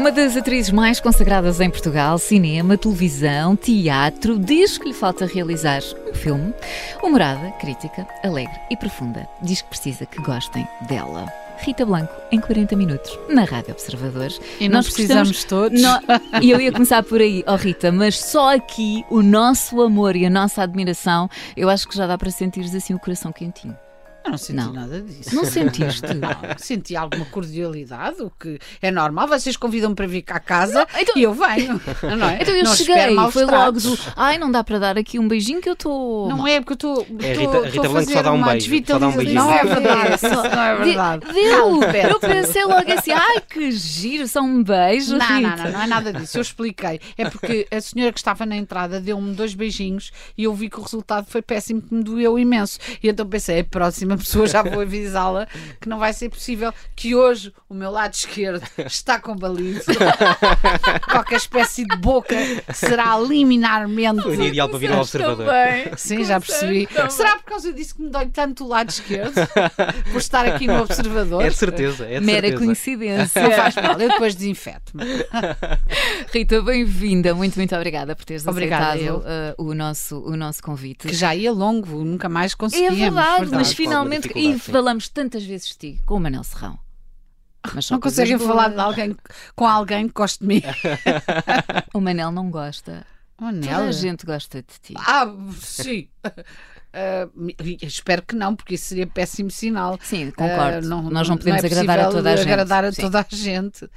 Uma das atrizes mais consagradas em Portugal, cinema, televisão, teatro. Diz que lhe falta realizar um filme. Humorada, crítica, alegre e profunda. Diz que precisa que gostem dela. Rita Blanco, em 40 minutos, na Rádio Observadores. E nós precisamos todos. E eu ia começar por aí, oh Rita, mas só aqui o nosso amor e a nossa admiração, eu acho que já dá para sentir assim o coração quentinho. Eu não senti Não. nada disso. Não sentiste? Não, senti alguma cordialidade, o que é normal. Vocês convidam-me para vir cá a casa então- e eu venho. Não é? Então eu não cheguei, foi logo do. Ai, não dá para dar aqui um beijinho que eu estou. Não é porque eu estou. É, estou- Rita- Rita a Blanco só fazer dá um uma beijo, só dá um beijinho. Não é verdade. Não é verdade. Deu! Eu pensei logo assim, ai que giro, só um beijo. Não, não, Rita. não, não é nada disso. Eu expliquei. É porque a senhora que estava na entrada deu-me dois beijinhos e eu vi que o resultado foi péssimo, que me doeu imenso. E então pensei, a próxima pessoa já vou avisá-la que não vai ser possível que hoje o meu lado esquerdo está combalido. Qualquer espécie de boca será liminarmente. O ideal para vir ao observador. Também. Sim, já percebi. Será por causa disso que me dói tanto o lado esquerdo? Por estar aqui no observador? É de certeza, é de Mera certeza. coincidência. Não faz mal, eu depois desinfeto-me. Rita, bem-vinda. Muito, muito obrigada por teres Obrigada, aceitado eu. uh, o, nosso, o nosso convite. Que já ia longo, nunca mais É conseguíamos. verdade, mas finalmente. E falamos tantas vezes de ti com o Manel Serrão. Mas Não conseguem boas. falar de alguém, com alguém que goste de mim. O Manel não gosta. Oh, Toda a gente gosta de ti. Ah, sim. Ah, espero que não, porque isso seria péssimo sinal. Sim, concordo. Nós não podemos é agradar a toda a gente. agradar a Sim. toda a gente.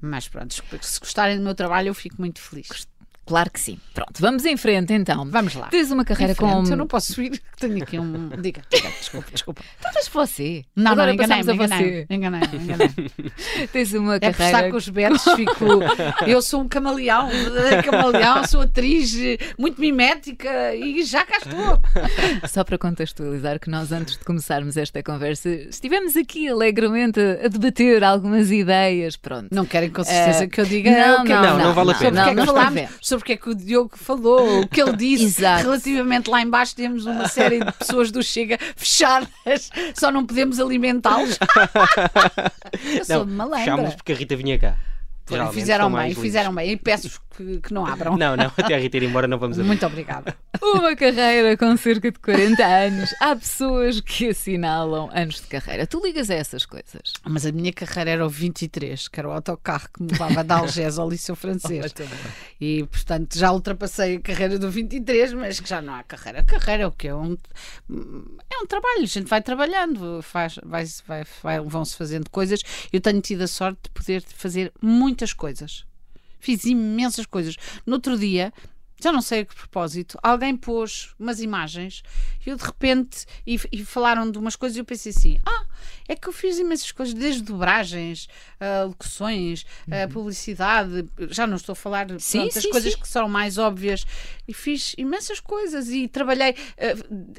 Mas pronto, se gostarem do meu trabalho, eu fico muito feliz. Claro que sim. Pronto, vamos em frente então. Vamos lá. Tens uma carreira com. Eu não posso ir, tenho aqui um. Diga, diga, desculpa, desculpa. Talvez você. Não, Agora não, a enganei-me, você. enganei-me, enganei Tens uma É por estar carreira. com os betos, fico. Eu sou um camaleão, verdadeiro camaleão, sou atriz eh, muito mimética e já cá estou. Só para contextualizar que nós, antes de começarmos esta conversa, estivemos aqui alegremente a, debater algumas ideias. Pronto. Não querem com certeza Eh, que eu diga não, é não, que- não, não vale a pena. o que é Não, que não falámos, escrevemos. Sobre o que é que o Diogo falou, o que ele disse. Exato. Relativamente lá embaixo temos uma série de pessoas do Chega fechadas, só não podemos alimentá-los. eu sou Não, malandra. fechámos porque a Rita vinha cá. Geralmente Fizeram bem, fizeram bem. E peço que, que não abram. Não, não, até a Rita ir embora não vamos abrir. Muito obrigada. Uma carreira com cerca de 40 anos. Há pessoas que assinalam anos de carreira. Tu ligas a essas coisas? Mas a minha carreira era o 23, que era o autocarro que me levava de Algés ao Liceu Francês. E, portanto, já ultrapassei a carreira do 23, mas que já não há carreira. A carreira é o quê? É um, é um trabalho. A gente vai trabalhando, faz, vai, vai, vai- vão-se fazendo coisas. Eu tenho tido a sorte de poder fazer muitas coisas. Fiz imensas coisas. No outro dia, já não sei a que propósito, alguém pôs umas imagens e eu de repente, e, e falaram de umas coisas e eu pensei assim: ah, é que eu fiz imensas coisas, desde dobragens, a locuções, a publicidade, já não estou a falar Uhum. Sim, pronto, das sim, coisas sim. que são mais óbvias e fiz imensas coisas e trabalhei, eh,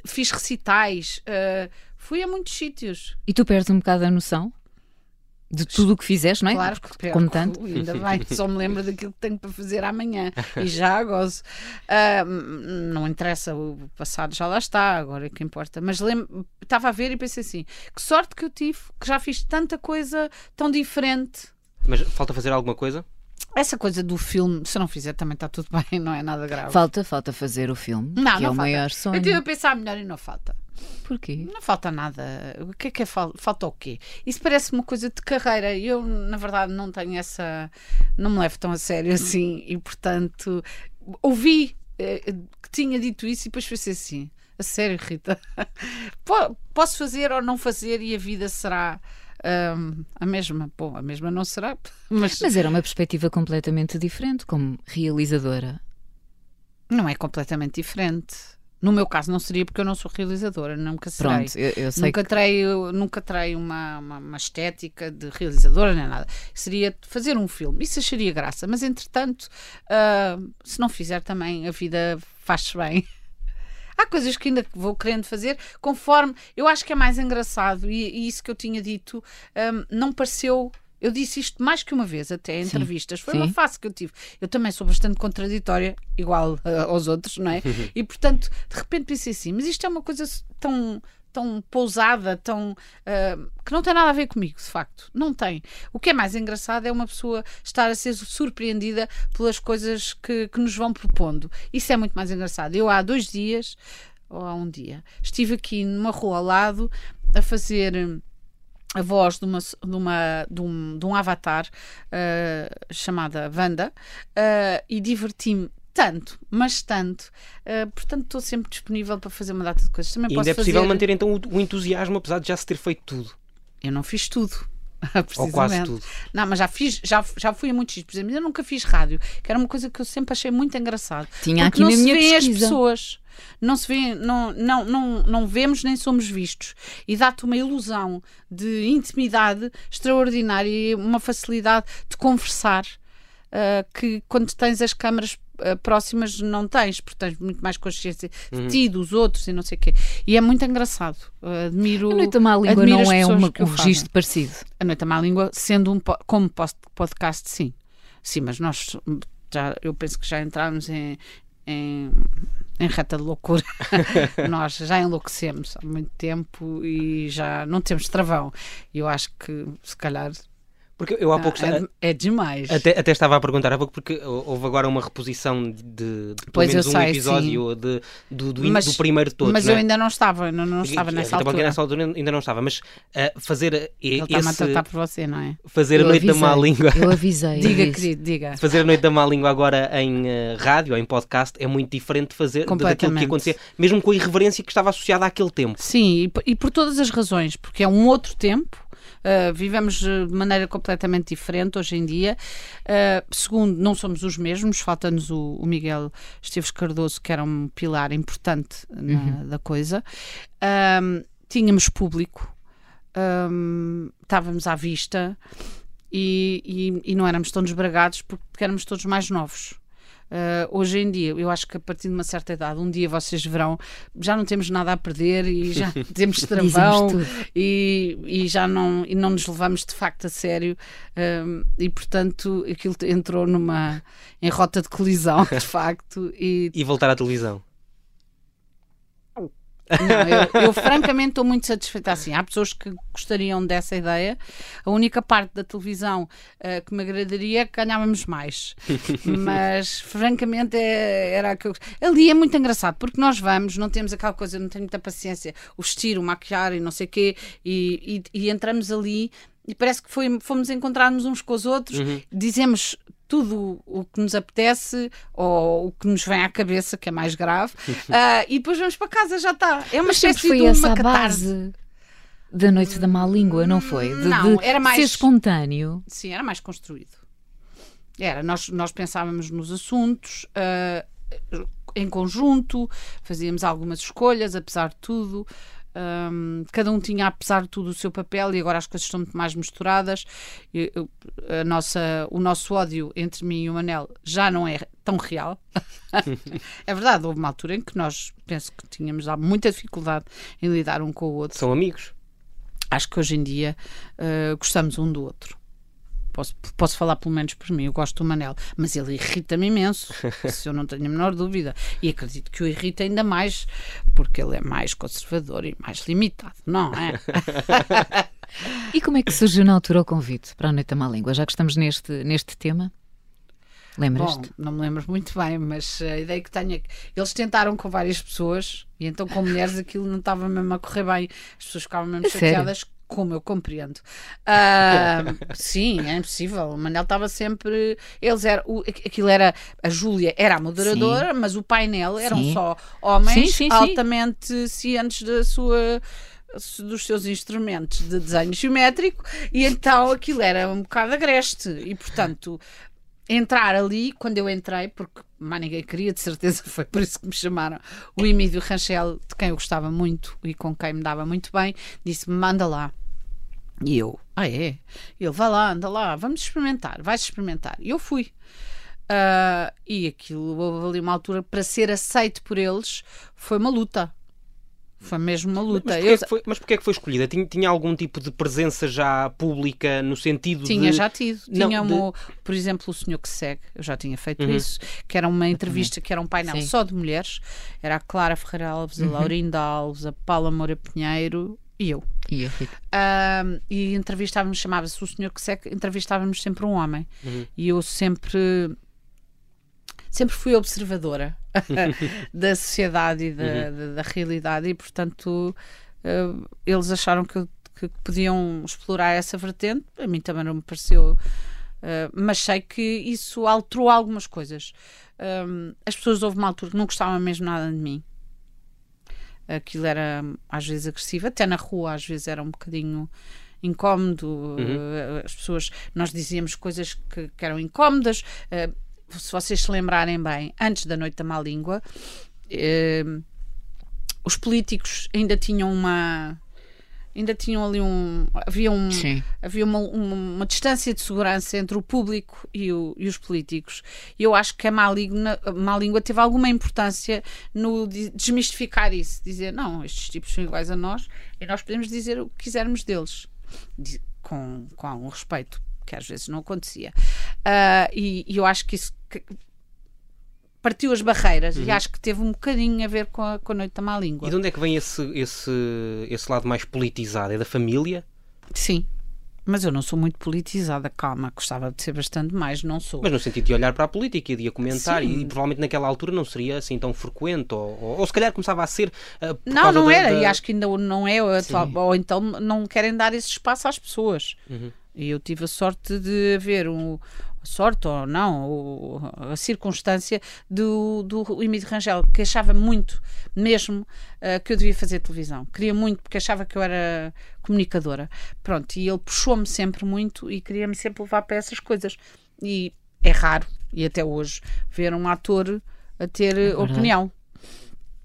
fiz recitais, eh, fui a muitos sítios. E tu perdes um bocado a noção de tudo o que fizeste, não é? Claro que perco, Como tanto. Ainda bem, só me lembro daquilo que tenho para fazer amanhã e já gozo. Ah, hum, não interessa, o passado já lá está, agora é que importa. Mas lembro, estava a ver e pensei assim: que sorte que eu tive, que já fiz tanta coisa tão diferente. Mas falta fazer alguma coisa? Essa coisa do filme, se eu não fizer, também está tudo bem, não é nada grave. Falta, falta fazer o filme, Não, que não é o falta. maior sonho. Eu estive a pensar melhor e não falta. Porquê? Não falta nada. O que é que é fal- falta o quê? Isso parece uma coisa de carreira. Eu, na verdade, não tenho essa. Não me levo tão a sério assim e, portanto, ouvi eh, que tinha dito isso e depois pensei assim. A sério, Rita? Po- Posso fazer ou não fazer e a vida será hum, a mesma? Bom, a mesma não será, mas, Mas era uma perspectiva completamente diferente como realizadora. não é completamente diferente. No meu caso não seria porque eu não sou realizadora, nunca serei. Pronto, eu, eu sei nunca que... terei, nunca terei uma, uma, uma, estética de realizadora nem nada. Seria fazer um filme, isso acharia graça, mas entretanto, uh, se não fizer também, a vida faz-se bem. Há coisas que ainda vou querendo fazer conforme. Eu acho que é mais engraçado, e, e isso que eu tinha dito um, não pareceu eu disse isto mais que uma vez, até em entrevistas. Foi Sim. uma fase que eu tive. Eu também sou bastante contraditória, igual uh, aos outros, não é? e portanto, de repente pensei assim: mas isto é uma coisa tão tão pousada, tão uh, que não tem nada a ver comigo, de facto. Não tem. O que é mais engraçado é uma pessoa estar a ser surpreendida pelas coisas que, que nos vão propondo. Isso é muito mais engraçado. Eu há dois dias, ou há um dia, estive aqui numa rua ao lado a fazer a voz de, uma, de, uma, de, um, de um avatar uh, chamada Wanda uh, e diverti-me tanto, mas tanto. Uh, portanto, estou sempre disponível para fazer uma data de coisas. Também e posso ainda é possível fazer... manter então o, o, entusiasmo, apesar de já se ter feito tudo. Eu não fiz tudo. Ou quase tudo. Não, mas já fiz, já, já fui a muitos sítios. Por exemplo, eu nunca fiz rádio, que era uma coisa que eu sempre achei muito engraçado. Tinha aqui na não minha se vê as pesquisa. pessoas não se vê, não, não, não, não vemos nem somos vistos. E dá-te uma ilusão de intimidade extraordinária e uma facilidade de conversar uh, que quando tens as câmaras próximas não tens, porque tens muito mais consciência uhum. de ti, dos outros e não sei o quê. E é muito engraçado. Uh, admiro. A Noite Má Língua não é uma, um registro parecido. A Noite Má Língua, sendo um como podcast, sim. Sim, mas nós já, eu penso que já entramos em, em, em reta de loucura. Nós já enlouquecemos há muito tempo e já não temos travão. E eu acho que, se calhar, porque eu há pouco ah, é, é, demais. Até, até estava a perguntar há pouco, porque houve agora uma reposição de, de pelo menos um sei, episódio de, do, do, mas, do, primeiro de todos. Mas eu é? ainda não estava, não, não estava nessa altura. nessa altura ainda não estava, mas uh, fazer Ele esse. Está-me a tratar por você, não é? Fazer eu a noite avisei, da má língua. Eu avisei. diga, querido, diga. Fazer a noite da má língua agora em uh, rádio ou em podcast é muito diferente de fazer daquilo que acontecia, mesmo com a irreverência que estava associada àquele tempo. Sim, e, e por todas as razões, porque é um outro tempo Uh, vivemos eh, de maneira completamente diferente hoje em dia. Uh, segundo, não somos os mesmos, falta-nos o, o, Miguel Esteves Cardoso, que era um pilar importante na, uhum. da coisa. Um, tínhamos público, um, estávamos à vista. E, e, e, não éramos tão desbragados porque éramos todos mais novos. Uh, hoje em dia, eu acho que a partir de uma certa idade, um dia vocês verão, já não temos nada a perder e já temos travão e, e já não, e não nos levamos de facto a sério. Uh, e portanto, aquilo entrou numa em rota de colisão, de facto. E, e voltar à televisão. Não, eu, eu francamente estou muito satisfeita assim. Há pessoas que gostariam dessa ideia. A única parte da televisão uh, que me agradaria é que ganhávamos mais. Mas francamente é, era que eu... Ali é muito engraçado porque nós vamos, não temos aquela coisa, não tenho muita paciência, o vestir, o maquiar e não sei o quê, e, e, e entramos ali e parece que foi, fomos encontrar-nos uns com os outros, uhum. dizemos tudo o que nos apetece ou o que nos vem à cabeça, que é mais grave, uh, e depois vamos para casa, já está. É uma Mas espécie foi de essa uma base da noite da má língua, não foi? De, não, de era mais ser espontâneo. Sim, era mais construído. Era, nós, nós pensávamos nos assuntos uh, em conjunto, fazíamos algumas escolhas, apesar de tudo. Um, cada um tinha, apesar de tudo, o seu papel e agora as coisas estão muito mais misturadas. Eu, a nossa, o nosso ódio entre mim e o Manel já não é tão real. é verdade, houve uma altura em que nós penso que tínhamos muita dificuldade em lidar um com o outro. São amigos. Acho que hoje em dia uh, gostamos um do outro. Posso, posso falar pelo menos por mim, eu gosto do Manel, mas ele irrita-me imenso, se eu não tenho a menor dúvida. E acredito que o irrita ainda mais, porque ele é mais conservador e mais limitado, não é? e como é que surgiu na altura o convite para a Noite da Má Língua, já que estamos neste, neste tema? Lembras-te? Bom, não me lembro muito bem, mas a ideia que tenho é que eles tentaram com várias pessoas e então com mulheres aquilo não estava mesmo a correr bem. As pessoas ficavam mesmo chateadas como eu compreendo. Uh, sim, é impossível. O Manel estava sempre. Eles eram. O, aquilo era. A Júlia era a moderadora, sim. mas o painel eram sim. só homens sim, altamente cientes da sua dos seus instrumentos de desenho geométrico e então aquilo era um bocado agreste e portanto entrar ali, quando eu entrei, porque mais ninguém queria, de certeza foi por isso que me chamaram. O Emílio Rangel, de quem eu gostava muito e com quem me dava muito bem, disse-me: manda lá. E eu, ah é? Ele, vai lá, anda lá, vamos experimentar, vais experimentar. E eu fui. Uh, e aquilo, houve ali uma altura, para ser aceito por eles, foi uma luta. Foi mesmo uma luta. Mas porquê, eu... é, que foi, mas porquê é que foi escolhida? Tinha, tinha, algum tipo de presença já pública no sentido tinha, de... já tido. Não, tinha, de... um, por exemplo, o Senhor que segue, eu já tinha feito uhum. isso, que era uma entrevista, que era um painel Sim. só de mulheres. Era a Clara Ferreira Alves, a uhum. Laurinda Alves, a Paula Moura Pinheiro e eu. E e entrevistávamos, chamava-se o Senhor que segue, entrevistávamos sempre um homem. Uhum. E eu sempre sempre fui observadora da sociedade e da, uhum. da, da, realidade e, portanto, uh, eles acharam que, que, podiam explorar essa vertente. A mim também não me pareceu. Uh, mas sei que isso alterou algumas coisas. Um, as pessoas houve uma altura que não gostavam mesmo nada de mim. Aquilo era às vezes agressivo, até na rua às vezes era um bocadinho incómodo. Uhum. Uh, as pessoas, nós dizíamos coisas que, que eram incómodas. Uh, se vocês se lembrarem bem, antes da Noite da Má Língua, eh, os políticos ainda tinham uma ainda tinham ali um havia um havia uma, uma, uma, distância de segurança entre o público e, o, e os políticos. E eu acho que a má língua, a má língua teve alguma importância no desmistificar isso dizer não estes tipos são iguais a nós e nós podemos dizer o que quisermos deles. Com, com algum respeito que às vezes não acontecia. Uh, e, e eu acho que isso partiu as barreiras uhum. e acho que teve um bocadinho a ver com a, com a Noite da Má Língua. E de onde é que vem esse, esse, esse lado mais politizado? É da família? Sim. Mas eu não sou muito politizada, calma, gostava de ser bastante mais, não sou. Mas no sentido de olhar para a política e de a comentar, e, e, provavelmente naquela altura não seria assim tão frequente, ou, ou, ou se calhar começava a ser. Uh, não, não da, era, da... e acho que ainda não é, atual, ou então não querem dar esse espaço às pessoas. Uhum. E eu tive a sorte de haver um, sorte ou não, ou a circunstância do, do Emílio Rangel, que achava muito mesmo uh, que eu devia fazer televisão. Queria muito, porque achava que eu era comunicadora. Pronto, e ele puxou-me sempre muito e queria-me sempre levar para essas coisas. E é raro, e até hoje, ver um ator a ter é opinião.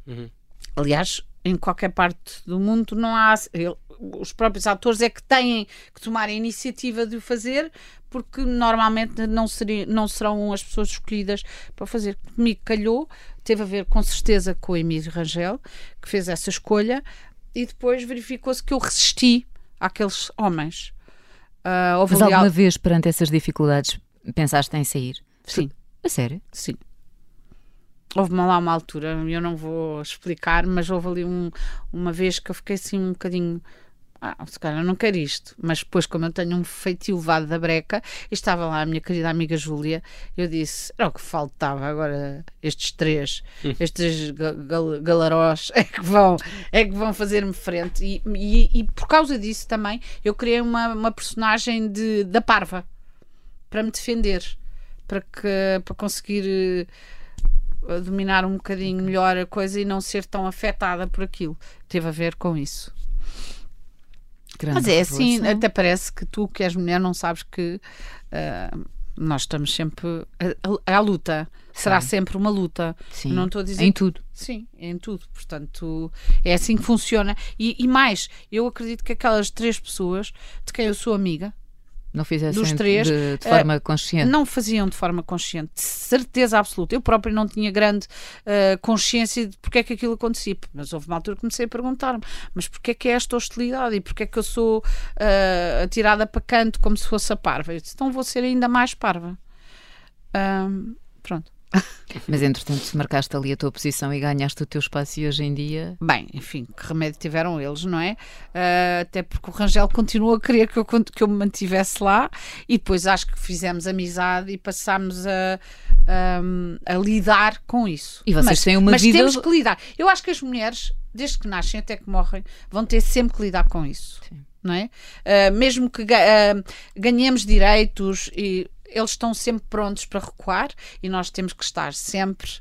Uhum. Aliás, em qualquer parte do mundo não há. Ele, os próprios atores é que têm que tomar a iniciativa de o fazer, porque normalmente não, seria, não serão as pessoas escolhidas para fazer. Comigo calhou, teve a ver com certeza com o Emílio Rangel, que fez essa escolha, e depois verificou-se que eu resisti àqueles homens. Uh, Mas alguma al... vez, perante essas dificuldades, pensaste em sair? Sim. A sério? Sim. Houve-me lá uma altura, eu não vou explicar, mas houve ali um, uma vez que eu fiquei assim um bocadinho ah, se calhar não quero isto, mas depois, como eu tenho um feitio levado da breca, e estava lá a minha querida amiga Júlia, eu disse: era o que faltava agora, estes três, estes gal galarós é que vão, é que vão fazer-me frente. E, e, e, por causa disso também, eu criei uma, uma personagem de, da parva para me defender, para, que, para conseguir. Uh, dominar um bocadinho melhor a coisa e não ser tão afetada por aquilo. Teve a ver com isso. Grande Mas é assim, até parece que tu, que és mulher, não sabes que uh, nós estamos sempre à, à luta. Será Sim. sempre uma luta. Sim. Não estou a dizer. Em tudo. Sim, em tudo. Portanto, é assim que funciona. E, e mais, eu acredito que aquelas três pessoas de quem eu sou amiga, não fizessem dos três, de, de forma uh, consciente? Não faziam de forma consciente, de certeza absoluta. Eu próprio não tinha grande uh, consciência de porque é que aquilo acontecia. Mas houve uma altura que comecei a perguntar-me: mas porquê é que é esta hostilidade e porquê é que eu sou uh, atirada para canto como se fosse a parva? Eu disse: então vou ser ainda mais parva. pronto. Mas entretanto, marcaste ali a tua posição e ganhaste o teu espaço e hoje em dia. Bem, enfim, que remédio tiveram eles, não é? Uh, até porque o Rangel continua a querer que eu, que eu me mantivesse lá e depois acho que fizemos amizade e passámos a, a, a lidar com isso. E vocês mas, têm uma mas vida. Mas temos que lidar. Eu acho que as mulheres, desde que nascem até que morrem, vão ter sempre que lidar com isso. Sim. Não é? Uh, mesmo que uh, ganhemos direitos e eles estão sempre prontos para recuar e nós temos que estar sempre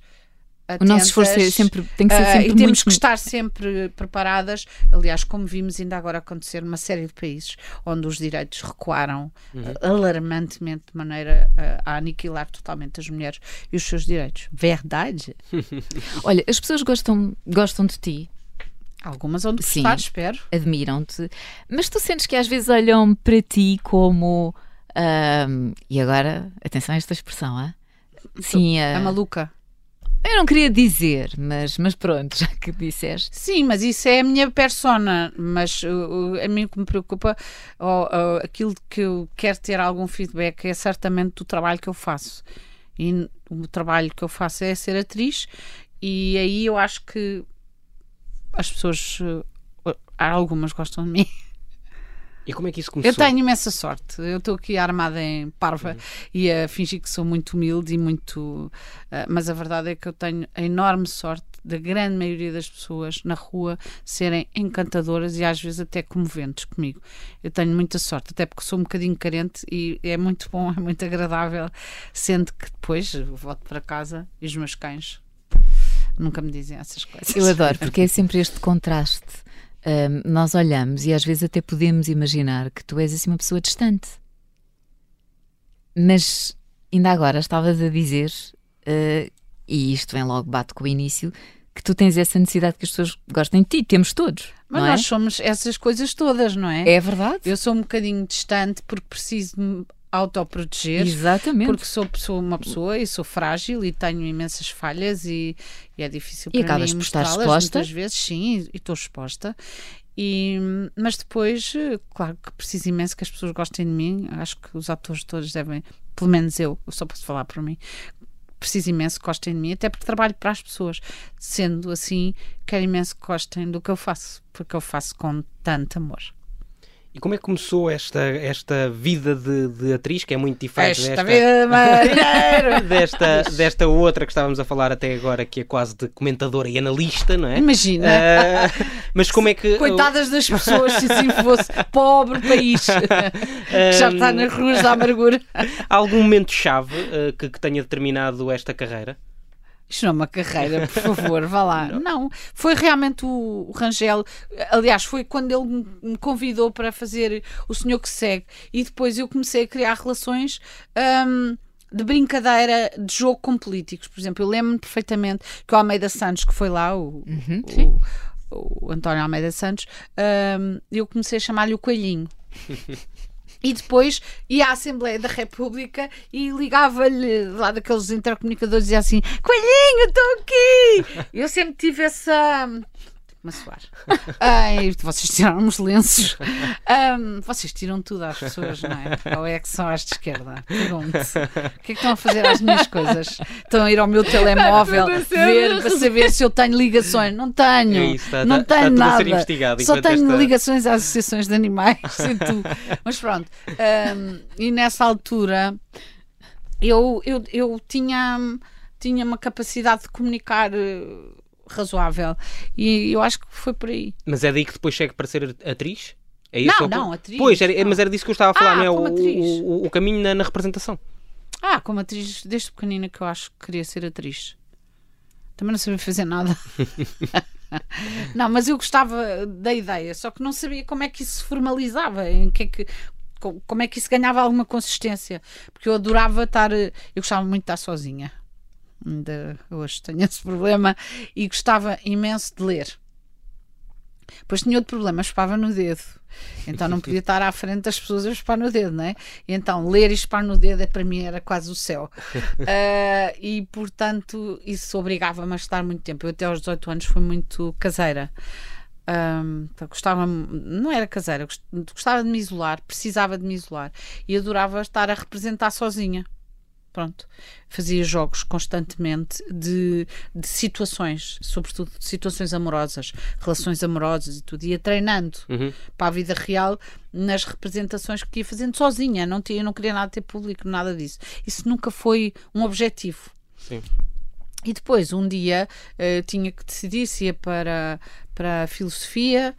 Atentas, o nosso esforço é sempre, tem que ser sempre uh, e temos muito... que estar sempre preparadas. Aliás, como vimos ainda agora acontecer numa série de países onde os direitos recuaram uhum. alarmantemente de maneira a, a aniquilar totalmente as mulheres e os seus direitos. Verdade? Olha, as pessoas gostam, gostam de ti. Algumas onde Sim, gostar, espero. Admiram-te. Mas tu sentes que às vezes olham para ti como. Um, e agora, atenção a esta expressão, hein? Sim, a, a maluca. Eu não queria dizer, mas, mas pronto, já que disseste. Sim, mas isso é a minha persona. Mas uh, a mim o que me preocupa, ou, uh, aquilo que eu quero ter algum feedback é certamente do trabalho que eu faço. E o trabalho que eu faço é ser atriz, e aí eu acho que as pessoas, uh, algumas gostam de mim. E como é que isso começou? Eu tenho imensa sorte. Eu estou aqui armada em parva uhum. e a fingir que sou muito humilde e muito. Uh, mas a verdade é que eu tenho a enorme sorte da grande maioria das pessoas na rua serem encantadoras e às vezes até comoventes comigo. Eu tenho muita sorte, até porque sou um bocadinho carente e é muito bom, é muito agradável, sendo que depois volto para casa e os meus cães nunca me dizem essas coisas. Eu adoro, porque é sempre este contraste um, nós olhamos e às vezes até podemos imaginar que tu és assim uma pessoa distante. Mas ainda agora estavas a dizer, uh, e isto vem logo, bate com o início, que tu tens essa necessidade que as pessoas gostem de ti, temos todos. Mas nós é? somos essas coisas todas, não é? É verdade. Eu sou um bocadinho distante porque preciso autoproteger. Exatamente. Porque sou, sou uma pessoa e sou frágil e tenho imensas falhas e, e é difícil e para mim por estar exposta. muitas vezes, sim, e estou exposta. E, mas depois, claro que preciso imenso que as pessoas gostem de mim. Acho que os atores todos devem, pelo menos eu, eu só posso falar por mim, preciso imenso que gostem de mim, até porque trabalho para as pessoas. Sendo assim, quero imenso que gostem do que eu faço, porque eu faço com tanto amor. E como é que começou esta, esta vida de, de atriz, que é muito diferente esta desta, desta, desta outra que estávamos a falar até agora, que é quase de comentadora e analista, não é? Imagina. Uh, mas como é que. Coitadas das pessoas, se assim fosse pobre país, que já está nas ruas da amargura. Há algum momento-chave uh, que, que tenha determinado esta carreira? Isto não é uma carreira, por favor, vá lá. Não, não foi realmente o, o, Rangel. Aliás, foi quando ele me convidou para fazer O Senhor que Segue. E depois eu comecei a criar relações. Um, de brincadeira de jogo com políticos. Por exemplo, eu lembro-me perfeitamente que o Almeida Santos, que foi lá, o, uhum, o, o António Almeida Santos, um, eu comecei a chamar-lhe o Coelhinho. E depois ia à Assembleia da República e ligava-lhe lá daqueles intercomunicadores e dizia assim: Coelhinho, estou aqui! Eu sempre tive essa a suar. Ai, vocês tiraram os lenços. Um, vocês tiram tudo às pessoas, não é? Ou é que são às de esquerda? Pergunto. O que é que estão a fazer às minhas coisas? Estão a ir ao meu telemóvel ver para saber se eu tenho ligações. Não tenho. É isso, está, não está, tenho está nada. Só tenho esta... ligações às associações de animais. Mas pronto. Um, e nessa altura eu, eu, eu tinha, tinha uma capacidade de comunicar razoável. E eu acho que foi por aí. Mas é daí que depois chega para ser atriz? É isso? Não, não, atriz. Pois, era, mas era disso que eu estava a falar, ah, não é? O, o, o, caminho na, na, representação. Ah, como atriz, desde pequenina que eu acho que queria ser atriz. Também não sabia fazer nada. não, mas eu gostava da ideia, só que não sabia como é que isso se formalizava, em que é que como é que isso ganhava alguma consistência, porque eu adorava estar, eu gostava muito de estar sozinha ainda hoje tenho esse problema, e gostava imenso de ler. Depois tinha outro problema, espava no dedo. Então não podia estar à frente das pessoas a espar no dedo, não é? E então ler e espar no dedo é, para mim era quase o céu. Uh, e portanto isso obrigava-me a estar muito tempo. Eu até aos 18 anos fui muito caseira. Um, então, gostava, não era caseira, gostava de me isolar, precisava de me isolar e adorava estar a representar sozinha. Pronto. Fazia jogos constantemente de, de situações, sobretudo de situações amorosas, relações amorosas e tudo. Ia treinando uhum. para a vida real nas representações que ia fazendo sozinha. Não tinha, não queria nada ter público, nada disso. Isso nunca foi um objetivo. Sim. E depois, um dia, uh, tinha que decidir se ia para, para a filosofia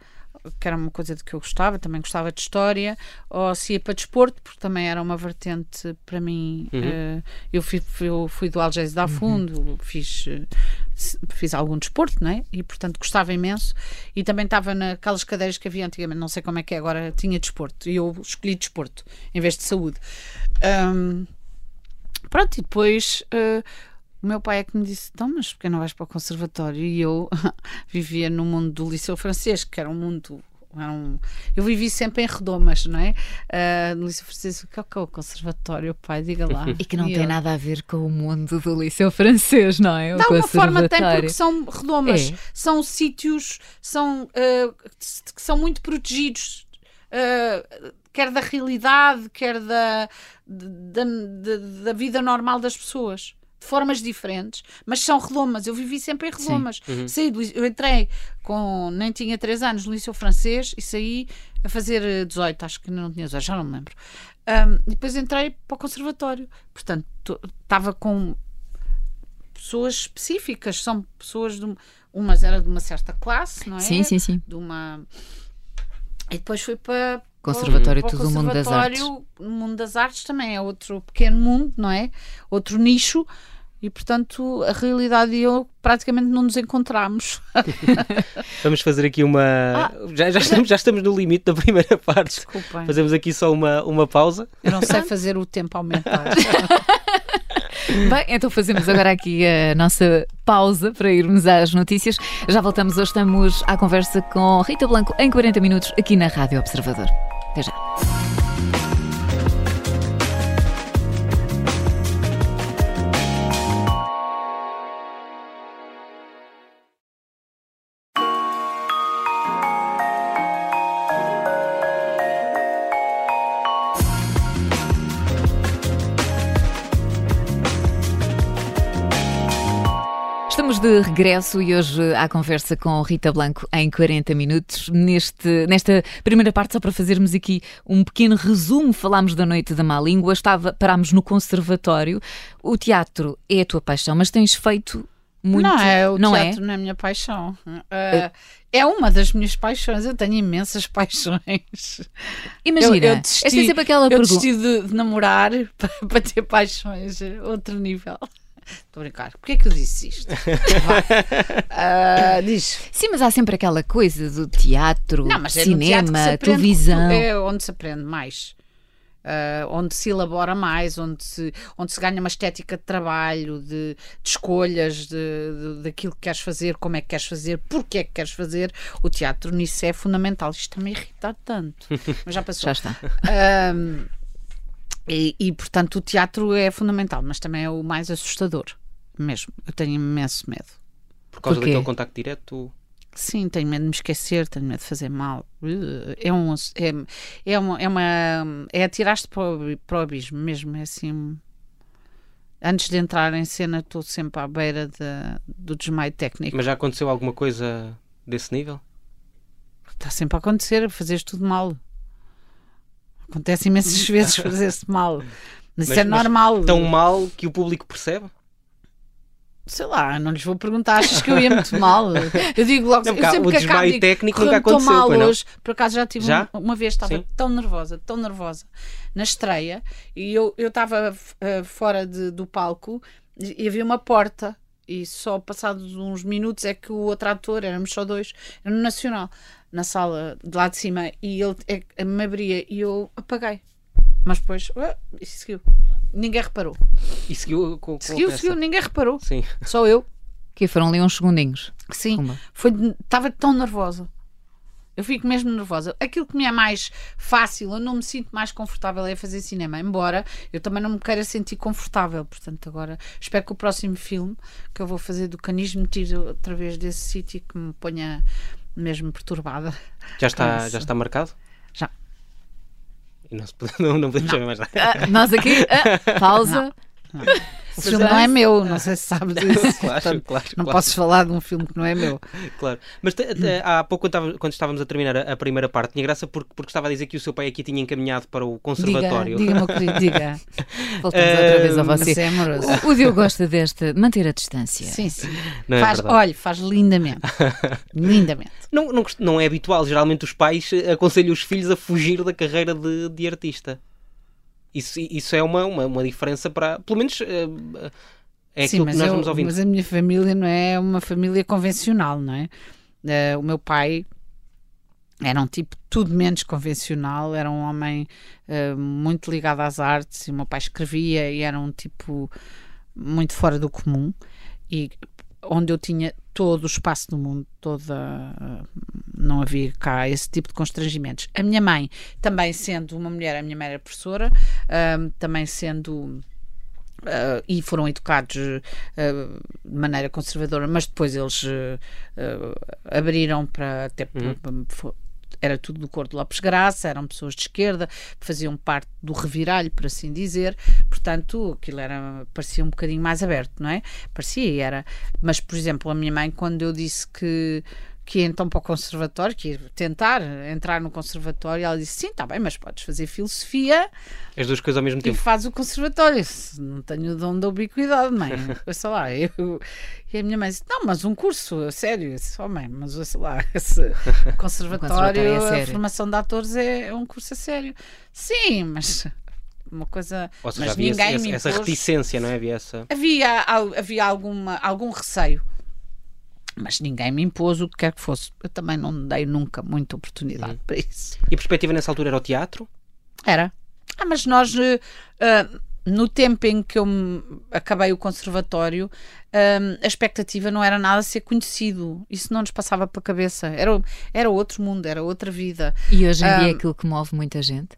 que era uma coisa de que eu gostava, também gostava de história, ou se ia para desporto, porque também era uma vertente para mim. Uhum. Uh, eu, fui, eu fui do Algés da uhum. Fundo, uhum. fiz, fiz algum desporto, não é? E portanto gostava imenso. E também estava naquelas cadeiras que havia antigamente, não sei como é que é agora, tinha desporto. E eu escolhi desporto em vez de saúde. Um, pronto, e depois. Uh, o meu pai é que me disse: Então, mas porquê não vais para o conservatório? E eu vivia no mundo do liceu francês, que era um mundo. Era um... Eu vivi sempre em redomas, não é? Uh, no Liceu Francês, o que é, que é o conservatório, pai? Diga lá. E que não e tem eu... nada a ver com o mundo do Liceu Francês, não é? O de alguma forma tem, porque são redomas, é. são sítios são, uh, que são muito protegidos. Uh, quer da realidade, quer da, da, da, da vida normal das pessoas de formas diferentes, mas são relomas. Eu vivi sempre em relomas. Uhum. Saí do, eu entrei com, nem tinha 3 anos no liceu francês e saí a fazer 18, acho que não tinha 18, já não me lembro. Um, e depois entrei para o conservatório. Portanto, estava com pessoas específicas, são pessoas de umas era de uma certa classe, não é? Sim, sim, sim. De uma e depois fui para Conservatório para, Tudo o Mundo das Artes. O Mundo das Artes também é outro pequeno mundo, não é? Outro nicho. E portanto, a realidade e eu praticamente não nos encontramos. Vamos fazer aqui uma. Ah, já, já, estamos, já estamos no limite da primeira parte. Desculpem. Fazemos aqui só uma, uma pausa. Eu não sei fazer o tempo aumentar. Bem, então fazemos agora aqui a nossa pausa para irmos às notícias. Já voltamos, hoje estamos à conversa com Rita Blanco em 40 minutos aqui na Rádio Observador. Estamos de regresso e hoje à conversa com Rita Blanco em 40 minutos. Neste, nesta primeira parte, só para fazermos aqui um pequeno resumo, falámos da Noite da Má Língua, estava, parámos no conservatório. O teatro é a tua paixão, mas tens feito muito. Não, é, o não é? teatro é? não é a minha paixão. Uh, é uma das minhas paixões. Eu tenho imensas paixões. Imagina, eu, eu desisti, esta é sempre aquela eu pergunta. desisti de, de namorar para, para ter paixões, outro nível. Estou a brincar. Porquê é que eu disse isto? uh, diz. Sim, mas há sempre aquela coisa do teatro, Não, mas é cinema, teatro televisão. É onde se aprende mais. Uh, onde se elabora mais, onde se, onde se ganha uma estética de trabalho, de, de escolhas, de, de, daquilo que queres fazer, como é que queres fazer, porque é que queres fazer. O teatro nisso é fundamental. Isto está-me irritar tanto. Mas já passou. Já está. Uh, e, e, portanto, o teatro é fundamental, mas também é o mais assustador, mesmo. Eu tenho imenso medo. Por causa Porquê? daquele contacto direto? Sim, tenho medo de me esquecer, tenho medo de fazer mal. É um. É, é uma. É, uma, é atirar-te para, o, para o abismo mesmo. É assim. Antes de entrar em cena, estou sempre à beira de, do desmaio técnico. Mas já aconteceu alguma coisa desse nível? Está sempre a acontecer, fazeres tudo mal. Acontece imensas vezes fazer-se mal. Mas, isso é normal. Tão mal que o público percebe? Sei lá, não lhes vou perguntar, achas que eu ia muito mal? Eu digo logo, não, eu sempre o que acabo, digo, técnico nunca aconteceu, mal hoje. Por acaso já tive já? Uma, uma, vez, estava Sim. tão nervosa, tão nervosa na estreia, e eu estava uh, fora de, do palco e havia uma porta e só passados uns minutos é que o outro ator, éramos só dois, era no Nacional, na sala de lá de cima, e ele é, me abria e eu apaguei. Mas depois, uh, e seguiu. Ninguém reparou. E seguiu com, com Seguiu, seguiu, ninguém reparou. Sim. Só eu. Que foram ali uns segundinhos. Sim. Foi, estava tão nervosa. Eu fico mesmo nervosa. Aquilo que me é mais fácil, eu não me sinto mais confortável é fazer cinema, embora eu também não me queira sentir confortável. Portanto, agora espero que o próximo filme que eu vou fazer do canismo me tire outra vez desse sítio que me ponha mesmo perturbada. Já está, já está marcado? Já. E não, se, não, não podemos saber mais nada. Ah, nós aqui, ah, pausa. Não, não. O filme não é meu, não sei se sabes disso. claro, Portanto, claro, não claro. posso falar de um filme que não é meu. Claro. Mas há pouco, quando estávamos a terminar a, primeira parte, tinha graça porque, porque estava a dizer que o seu pai aqui tinha encaminhado para o conservatório. Diga, diga meu querido, diga. Voltamos uh, outra vez a você. É o, o Diogo gosta desta, manter a distância. Sim, sim. Não é faz, olha, faz lindamente. lindamente. Não, não, não é habitual. Geralmente os pais aconselham os filhos a fugir da carreira de, de artista. Isso, isso é uma, uma, uma diferença para. Pelo menos. Uh, é Sim, aquilo que nós eu, vamos ouvindo. Mas a minha família não é uma família convencional, não é? Uh, o meu pai era um tipo tudo menos convencional, era um homem uh, muito ligado às artes, e o meu pai escrevia e era um tipo muito fora do comum e onde eu tinha todo o espaço do mundo, toda não havia cá esse tipo de constrangimentos. A minha mãe, também sendo uma mulher, a minha mãe era professora, uh, também sendo Uh, e foram educados uh, de maneira conservadora, mas depois eles uh, abriram para até uhum era tudo do cor de Lopes Graça, eram pessoas de esquerda, faziam parte do reviralho, por assim dizer, portanto, aquilo era, parecia um bocadinho mais aberto, não é? Parecia era. Mas, por exemplo, a minha mãe, quando eu disse que que ia então para o conservatório, que ia tentar entrar no conservatório, ela disse: Sim, está bem, mas podes fazer filosofia. As duas coisas ao mesmo tempo. E faz o conservatório. Não tenho o dom da ubiquidade, mãe. sei lá. Eu... E a minha mãe disse: Não, mas um curso, a sério. Eu disse: Oh, mãe, mas sei lá, esse conservatório, conservatório é a formação de atores é, é um curso a sério. Sim, mas uma coisa. Ou seja, mas havia ninguém essa, essa reticência, não é? Havia, essa... havia, havia alguma, algum receio mas ninguém me impôs o que quer que fosse. Eu também não dei nunca muita oportunidade uhum. para isso. E a perspectiva nessa altura era o teatro? Era. Ah, mas nós, uh, uh, no tempo em que eu acabei o conservatório, uh, a expectativa não era nada ser conhecido. Isso não nos passava pela cabeça. Era, era outro mundo, era outra vida. E hoje em dia é aquilo que move muita gente?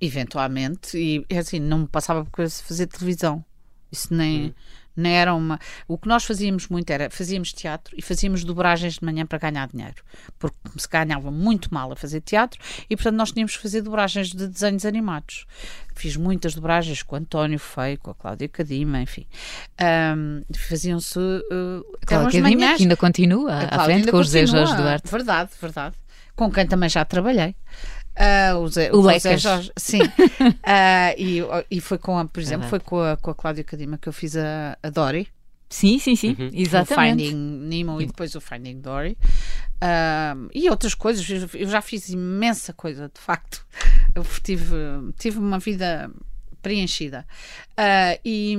Eventualmente. E assim, não me passava por cabeça fazer televisão. Isso nem. Uhum não era uma. O que nós fazíamos muito era fazíamos teatro e fazíamos dobragens de manhã para ganhar dinheiro, porque se ganhava muito mal a fazer teatro e portanto nós tínhamos que fazer dobragens de desenhos animados. Fiz muitas dobragens com o António Feio, com a Cláudia Cadima, enfim. Um, Faziam-se uh, Cláudia Cadima, que ainda continua à frente com o José Jorge Duarte. Verdade, verdade. Com quem também já trabalhei. Uh, o Zé, o, o Zé Jorge, sim. uh, e, e foi com a, por exemplo, foi com a, com a Cláudia Cadima que eu fiz a, a Dory. Sim, sim, sim, uhum. exatamente. O Finding Nemo e depois o Finding Dory. Uh, e outras coisas, eu já fiz imensa coisa, de facto. Eu tive, tive uma vida preenchida. Uh, e,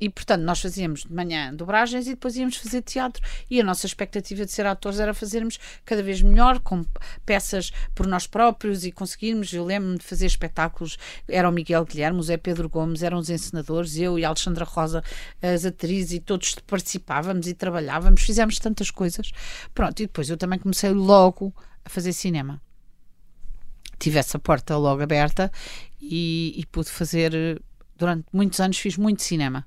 e, portanto, nós fazíamos de manhã dobragens e depois íamos fazer teatro. E a nossa expectativa de ser atores era fazermos cada vez melhor, com peças por nós próprios e conseguirmos. Eu lembro-me de fazer espetáculos. Era o Miguel Guilherme, o Zé Pedro Gomes, eram os encenadores, eu e a Alexandra Rosa, as atrizes, e todos participávamos e trabalhávamos. Fizemos tantas coisas. Pronto, e depois eu também comecei logo a fazer cinema tive essa porta logo aberta e, e pude fazer. Durante muitos anos fiz muito cinema.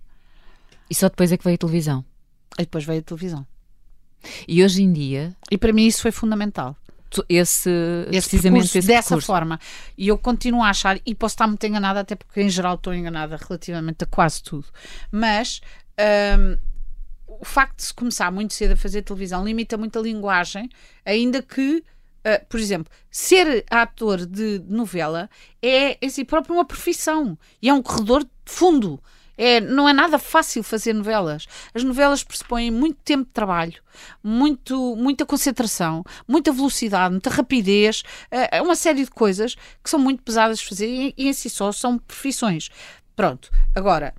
E só depois é que veio a televisão? E depois veio a televisão. E hoje em dia. E para mim isso foi fundamental. Esse, esse precisamente esse dessa percurso. forma. E eu continuo a achar, e posso estar muito enganada, até porque em geral estou enganada relativamente a quase tudo. Mas. Um, o facto de se começar muito cedo a fazer televisão limita muito a linguagem, ainda que Uh, por exemplo, ser ator de novela é em si próprio uma profissão e é um corredor de fundo. É, não é nada fácil fazer novelas. As novelas pressupõem muito tempo de trabalho, muito, muita concentração, muita velocidade, muita rapidez, uh, uma série de coisas que são muito pesadas de fazer e, e em si só são profissões. Pronto, agora,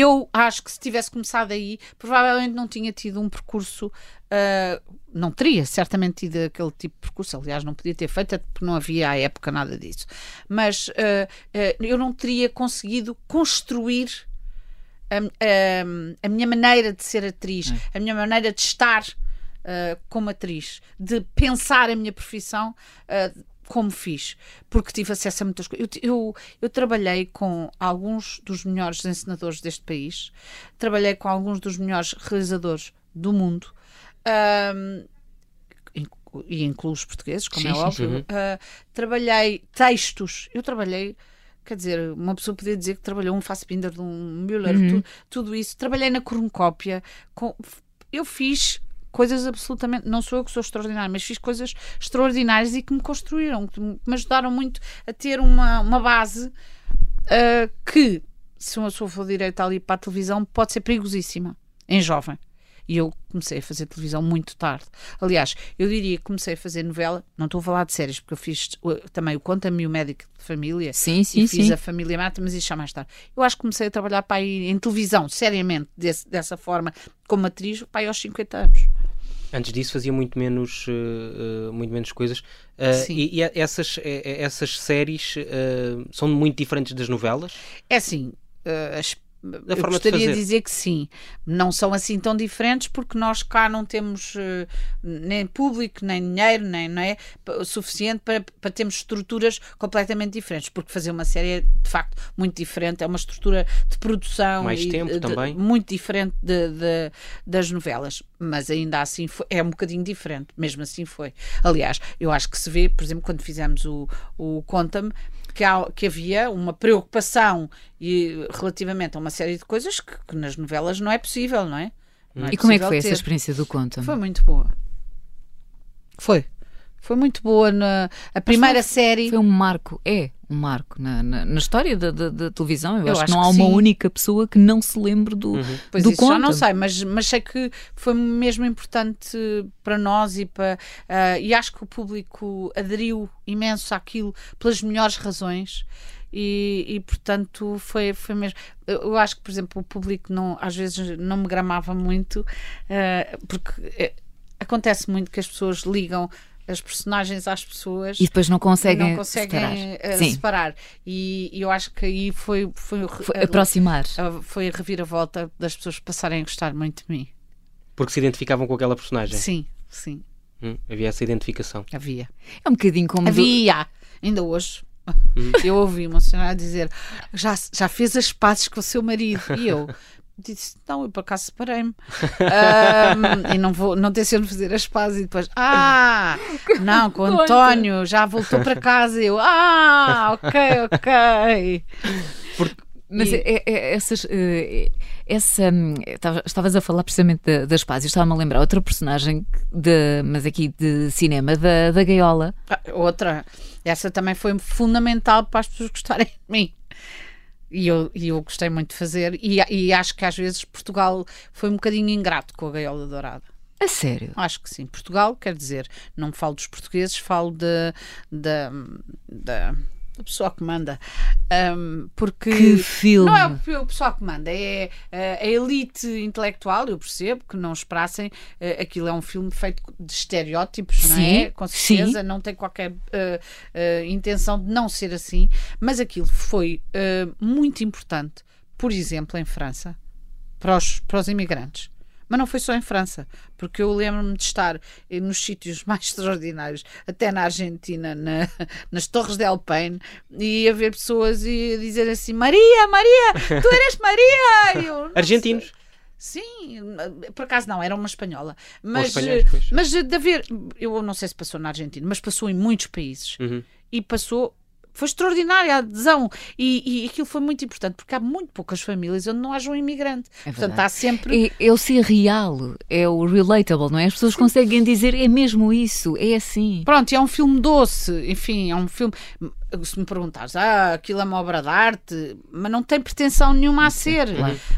eu acho que se tivesse começado aí, provavelmente não tinha tido um percurso uh, não teria certamente tido aquele tipo de percurso, aliás, não podia ter feito, porque não havia à época nada disso. Mas uh, uh, eu não teria conseguido construir a, a, a, minha maneira de ser atriz, é. a minha maneira de estar uh, como atriz, de pensar a minha profissão como fiz, porque tive acesso a muitas coisas. Eu, eu, eu, trabalhei com alguns dos melhores encenadores deste país, trabalhei com alguns dos melhores realizadores do mundo um, e incluo os portugueses, como sim, é óbvio. Sim, uh, trabalhei textos, eu trabalhei quer dizer, uma pessoa podia dizer que trabalhou um Fassbinder de um Müller, Uhum. tu- tudo isso. Trabalhei na cornucópia, com, eu fiz coisas absolutamente, não sou eu que sou extraordinária, mas fiz coisas extraordinárias e que me construíram, que me ajudaram muito a ter uma, uma base ah, que, se uma pessoa for direito ali para a televisão, pode ser perigosíssima, em jovem. E eu comecei a fazer televisão muito tarde. Aliás, eu diria que comecei a fazer novela, não estou a falar de séries, porque eu fiz uh, também o Conta-me o Médico de Família. Sim, sim, e fiz sim. a Família Mata, mas isso já mais tarde. Eu acho que comecei a trabalhar para aí em televisão, seriamente, desse- dessa forma, como atriz, para aí aos 50 anos. Antes disso fazia muito menos, eh, muito menos coisas. Sim. e e essas, eh, eh, essas séries eh, são muito diferentes das novelas? É assim, as- eu forma gostaria de, fazer. dizer que sim. Não são assim tão diferentes porque nós cá não temos eh, nem público, nem dinheiro, nem não é, suficiente para, para termos estruturas completamente diferentes. Porque fazer uma série é de facto muito diferente, é uma estrutura de produção Mais e tempo de- também. muito diferente de- de- das novelas. Mas ainda assim foi- é um bocadinho diferente, mesmo assim foi. Aliás, eu acho que se vê, por exemplo, quando fizemos o, o Conta-me, que, há- que havia uma preocupação e, relativamente a uma série de coisas que, que nas novelas não é possível, não é? Não E como é que foi essa ter. experiência do conta? Foi muito boa. Foi. Foi muito boa na a primeira série. Foi um marco, é um marco na, na, na história da, da- da televisão. Eu, Eu acho, que acho não há que uma sim. única pessoa que não se lembre do, Pois do isso já não sei, mas, mas sei que foi mesmo importante para nós e para ah, e acho que o público aderiu imenso àquilo pelas melhores razões. E, e, portanto foi, foi mesmo. Eu eu acho que, por exemplo, o público não, às vezes não me gramava muito, ah, porque eh, acontece muito que as pessoas ligam as personagens às pessoas E depois não conseguem, não conseguem separar. eh, Sim, separar. E, e eu acho que aí foi, foi, foi aproximar. a- foi a reviravolta das pessoas passarem a gostar muito de mim. Porque se identificavam com aquela personagem. Sim, sim, Hum, havia essa identificação. havia. É um bocadinho como. do- Havia! Ainda hoje. Eu ouvi uma senhora dizer já, já fez as pazes com o seu marido. E eu disse: Não, eu por acaso separei-me. Ahm, e não vou, não tenciono fazer as pazes. E depois, ah, não, com o. António, já voltou para casa. E eu, ah, ok, ok. Mas E- é- é- essas, eh, essa, hum, estava- estavas a falar precisamente da- das pazes. Estava-me a lembrar outra personagem, de, mas aqui de cinema, da, da Gaiola. Ah, Outra, essa também foi fundamental para as pessoas gostarem de mim. E eu, e eu gostei muito de fazer, e, e acho que às vezes Portugal foi um bocadinho ingrato com a Gaiola Dourada. A sério. Acho que sim. Portugal, quer dizer, não falo dos portugueses, falo de, da da da pessoa que manda. Ahm, porque. Que filme. Não é o o pessoal que manda, é eh, a elite intelectual. Eu percebo que não esperassem. eh, aquilo é um filme feito de estereótipos, não Sim, é? Com certeza, não tem qualquer eh, eh, intenção de não ser assim. Mas aquilo foi muito importante, por exemplo, em França, para os, para os imigrantes. Mas não foi só em França, porque eu lembro-me de estar eh, nos sítios mais extraordinários, até na Argentina, na- nas Torres de Alpine, e a ver pessoas e dizer assim: Maria, Maria, tu eres Maria! Eu, "Não Argentinos. sei." Sim, por acaso não, era uma espanhola. Mas, espanhóis, mas de haver, eu não sei se passou na Argentina, mas passou em muitos países Uhum. e passou. Foi extraordinária a adesão e, e aquilo foi muito importante porque há muito poucas famílias onde não haja um imigrante. É Portanto, há sempre. É, é o ser real, é o relatable, não é? As pessoas conseguem dizer é mesmo isso, é assim. Pronto, é um filme doce, enfim, é um filme. Se me perguntares, ah, aquilo é uma obra de arte, mas não tem pretensão nenhuma a ser.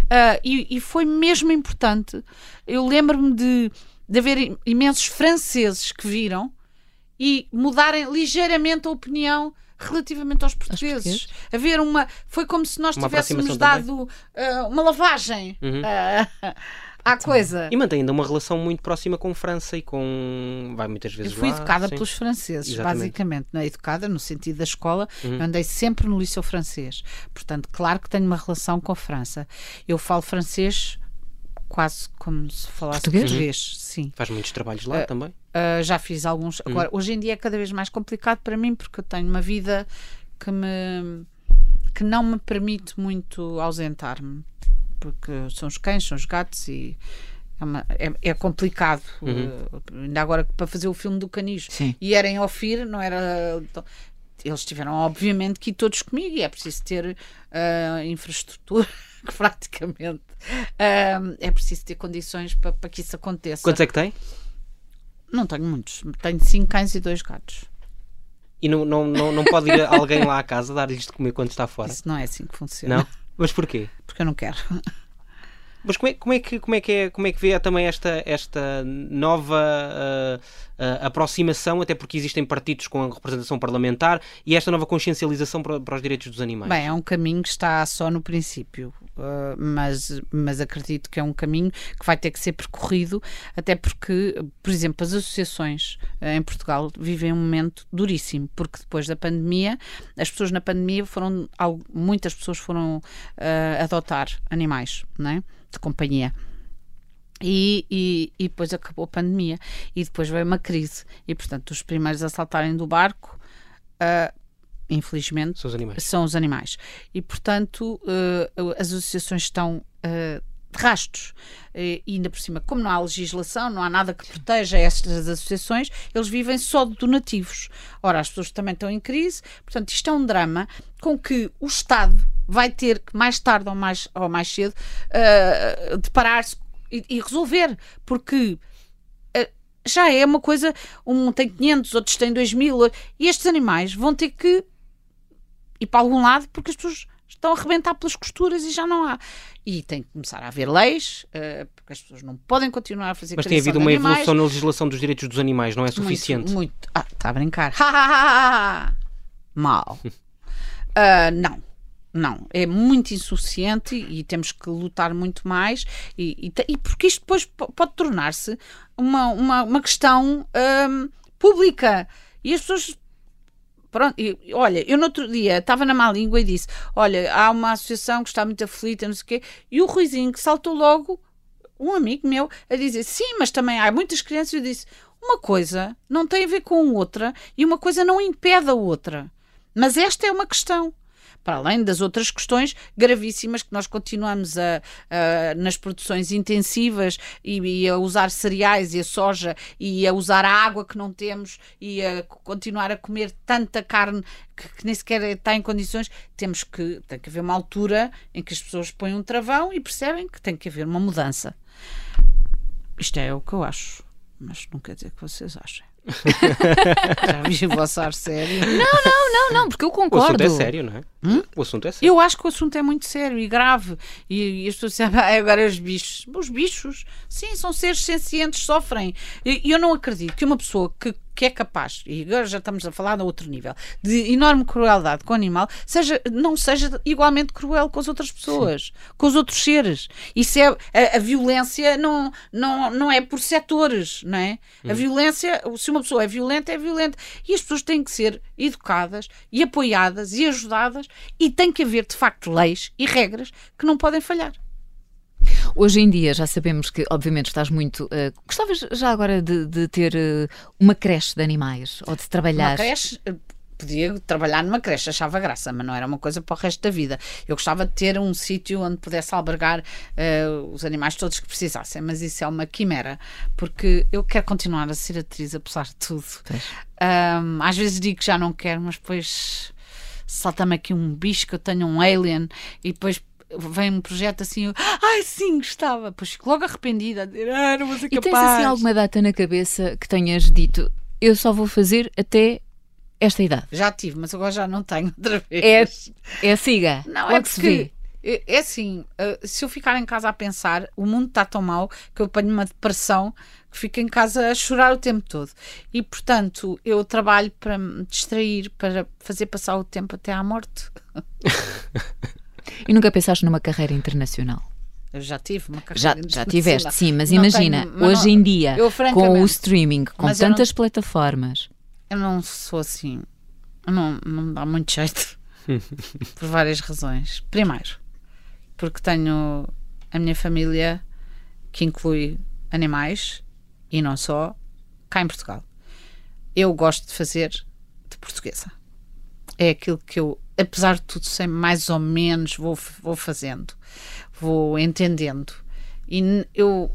Ah, e, e foi mesmo importante. Eu lembro-me de, de haver imensos franceses que viram e mudarem ligeiramente a opinião relativamente aos portugueses. Haver uma. Foi como se nós Uma tivéssemos dado ah, uma lavagem Uhum. ah, à coisa. E mantém ainda uma relação muito próxima com França e com. Vai muitas Eu vezes fui lá, educada sim. pelos franceses, Exatamente. basicamente. Não é educada no sentido da escola, Uhum. eu andei sempre no liceu francês. Portanto, claro que tenho uma relação com a França. Eu falo francês quase como se falasse Português? português, sim. Faz muitos trabalhos lá também. Uh, já fiz alguns. Agora, hoje em dia é cada vez mais complicado para mim porque eu tenho uma vida que me que não me permite muito ausentar-me. Porque são os cães, são os gatos e é, uma- é- é complicado. Uh, ainda agora para fazer o filme do Canijo Sim. e era em Ofir, não era. eles tiveram, obviamente, que ir todos comigo e é preciso ter uh, infraestrutura, praticamente. Uh, é preciso ter condições para, para que isso aconteça. Quantos é que tem? Não tenho muitos. Tenho cinco cães e dois gatos. E não, não, não, não pode ir alguém lá à casa dar-lhes de comer quando está fora? Isso não é assim que funciona. Não? Mas porquê? Porque eu não quero. Mas como é, como é, que, como é, que, é, como é que vê também esta, esta nova uh, uh, aproximação, até porque existem partidos com a representação parlamentar, e esta nova consciencialização para, para os direitos dos animais? Bem, é um caminho que está só no princípio, uh, mas, mas acredito que é um caminho que vai ter que ser percorrido, até porque, por exemplo, as associações em Portugal vivem um momento duríssimo, porque depois da pandemia, as pessoas na pandemia foram, muitas pessoas foram adotar animais, não é? de companhia. E, e, e, depois acabou a pandemia e depois veio uma crise e portanto os primeiros a saltarem do barco uh, infelizmente são os animais, são os animais. e portanto uh, as associações estão uh, de rastos e ainda por cima como não há legislação não há nada que proteja estas associações eles vivem só de donativos. Ora as pessoas também estão em crise. Portanto isto é um drama com que o Estado vai ter que, mais tarde ou mais, ou mais cedo, uh, deparar-se e, e, resolver, porque uh, já é uma coisa, um tem 500, outros têm 2 mil, e estes animais vão ter que para algum lado porque as pessoas estão a arrebentar pelas costuras e já não há. E tem que começar a haver leis, uh, porque as pessoas não podem continuar a fazer Mas tem havido uma evolução na legislação dos direitos dos animais, não é suficiente? Muito, muito. Ah, está a brincar. Mal. Uh, não não, é muito insuficiente e temos que lutar muito mais e, e, e porque isto depois pode tornar-se uma, uma, uma questão hum, pública e as pessoas Pronto, e, olha, eu no outro dia estava na má língua e disse: Olha, há uma associação que está muito aflita, não sei o quê, e o Ruizinho que saltou logo, um amigo meu, a dizer: Sim, mas também há muitas crianças. Eu disse: Uma coisa não tem a ver com outra e uma coisa não impede a outra. Mas esta é uma questão para além das outras questões gravíssimas que nós continuamos a, a nas produções intensivas e, e, a usar cereais e a soja e a usar a água que não temos e a continuar a comer tanta carne que, que nem sequer está em condições, temos que tem que haver uma altura em que as pessoas põem um travão e percebem que tem que haver uma mudança. Isto é o que eu acho, mas não quer dizer que vocês achem. Já vi o vosso ar sério. Não, não, não, não, porque eu concordo. O assunto é sério, não é? Hum? O assunto é sério. Eu acho que o assunto é muito sério e grave. E, e as pessoas dizem, ah, agora os bichos. Os bichos, sim, são seres sencientes, sofrem. E eu não acredito que uma pessoa que que é capaz, e agora já estamos a falar a outro nível, de enorme crueldade com o animal, seja, não seja igualmente cruel com as outras pessoas, Sim. com os outros seres. Isso é a, a, violência não, não, não é por setores, não é? Hum. A violência, se uma pessoa é violenta, é violenta. E as pessoas têm que ser educadas e apoiadas e ajudadas e tem que haver de facto leis e regras que não podem falhar. Hoje em dia já sabemos que, obviamente, estás muito. Uh, gostavas já agora de, de ter uh, uma creche de animais ou de trabalhar? Uma creche, eh, podia trabalhar numa creche, achava graça, mas não era uma coisa para o resto da vida. Eu gostava de ter um sítio onde pudesse albergar uh, os animais todos que precisassem, mas isso é uma quimera, porque eu quero continuar a ser atriz apesar de tudo. Um, às vezes digo que já não quero, mas depois salta-me aqui um bicho que eu tenho um alien e depois vem um projeto assim, ai sim, gostava, pois fico logo arrependida a dizer, ah, não vou ser capaz. E tens assim alguma data na cabeça que tenhas dito, eu só vou fazer até esta idade? Já tive, mas agora já não tenho outra vez. É, é siga. Não, é é, é assim, eh, se eu ficar em casa a pensar, o mundo está tão mal que eu apanho uma depressão que fico em casa a chorar o tempo todo. E, portanto, eu trabalho para me distrair, para fazer passar o tempo até à morte. E nunca pensaste numa carreira internacional? Eu já tive uma carreira já, internacional. Já tiveste, sim, mas não imagina, tenho, mas hoje não, em dia, eu, com o streaming, com tantas não, plataformas. Eu não sou assim. Não, não dá muito jeito. por várias razões. Primeiro, porque tenho a minha família que inclui animais e não só, cá em Portugal. Eu gosto de fazer de portuguesa. É aquilo que eu apesar de tudo, sempre mais ou menos vou, vou fazendo, vou entendendo. E eu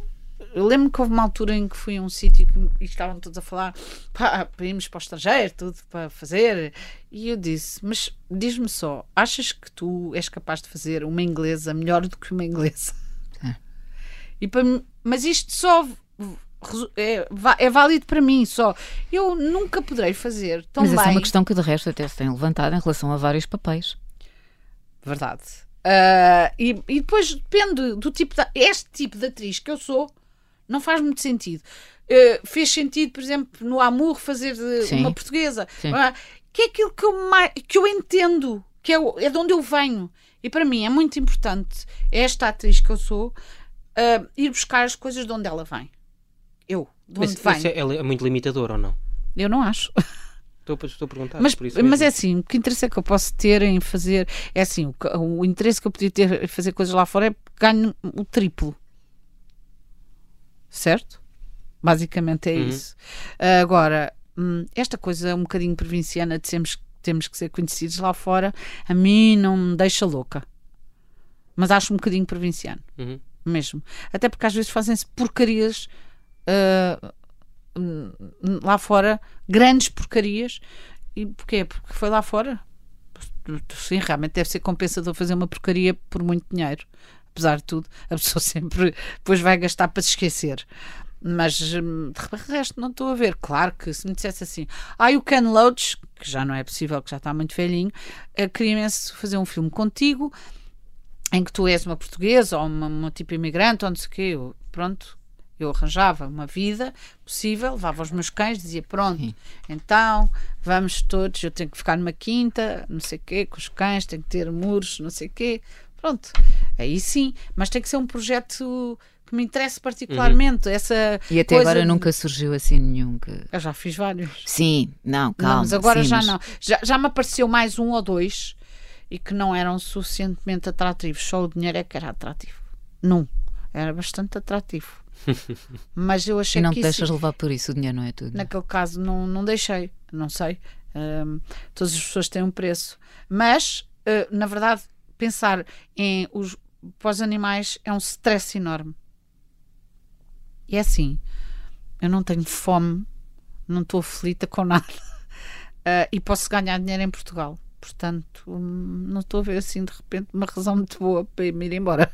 eu lembro que houve uma altura em que fui a um sítio e estavam todos a falar pá, para irmos para o estrangeiro, tudo para fazer. E eu disse: Mas diz-me só, achas que tu és capaz de fazer uma inglesa melhor do que uma inglesa? É. E para, mas isto só é, é, válido para mim só. Eu nunca poderei fazer tão Mas bem. essa é uma questão que de resto até se tem levantado em relação a vários papéis. Verdade. Uh, e, e, depois depende do tipo de, este tipo de atriz que eu sou não faz muito sentido. Uh, fez sentido, por exemplo, no Amor fazer uma portuguesa, uh, que é aquilo que eu, mais, que eu entendo, que é, é de onde eu venho. E para mim é muito importante esta atriz que eu sou ir buscar as coisas de onde ela vem. Eu, de onde mas, vem. é, é muito limitador ou não? Eu não acho. Estou, estou a perguntar. Mas, mas é assim, o que interesse é que eu posso ter em fazer. É assim, o, o interesse que eu podia ter em fazer coisas lá fora é ganho o triplo. Certo? Basicamente é uhum. isso. agora, hum, esta coisa um bocadinho provinciana de sermos, temos que ser conhecidos lá fora, a mim não me deixa louca. Mas acho um bocadinho provinciano. Uhum. Mesmo. Até porque às vezes fazem-se porcarias. Uh, lá fora grandes porcarias. E porquê? Porque foi lá fora. Sim, realmente deve ser compensador fazer uma porcaria por muito dinheiro. Apesar de tudo, a pessoa sempre depois vai gastar para se esquecer. Mas hum, de resto não estou a ver. Claro que se me dissesse assim, ah, o Ken Loach, que já não é possível, que já está muito velhinho, eh, queria imenso fazer um filme contigo em que tu és uma portuguesa ou uma, uma tipo imigrante ou não sei o quê. Pronto, eu arranjava uma vida possível, levava os meus cães, dizia: Pronto, Sim. então vamos todos. Eu tenho que ficar numa quinta, não sei o quê, com os cães, tenho que ter muros, não sei o quê. Pronto, aí sim, mas tem que ser um projeto que me interesse particularmente. Uhum. Essa e até coisa... agora nunca surgiu assim nenhum que. Eu já fiz vários. Sim, não, calma. Não, mas agora sim, já mas... não. Já, já me apareceu mais um ou dois e que não eram suficientemente atrativos. Só o dinheiro é que era atrativo. Não. Era bastante atrativo. Mas eu achei e não que. Não te deixas isso, levar por isso, o dinheiro não é tudo. Naquele caso, não, não deixei, não sei. Um, todas as pessoas têm um preço. Mas, uh, na verdade, pensar em os, para os animais é um stress enorme. E é assim: eu não tenho fome, não estou aflita com nada uh, e posso ganhar dinheiro em Portugal. Portanto, não estou a ver assim de repente uma razão muito boa para me ir embora.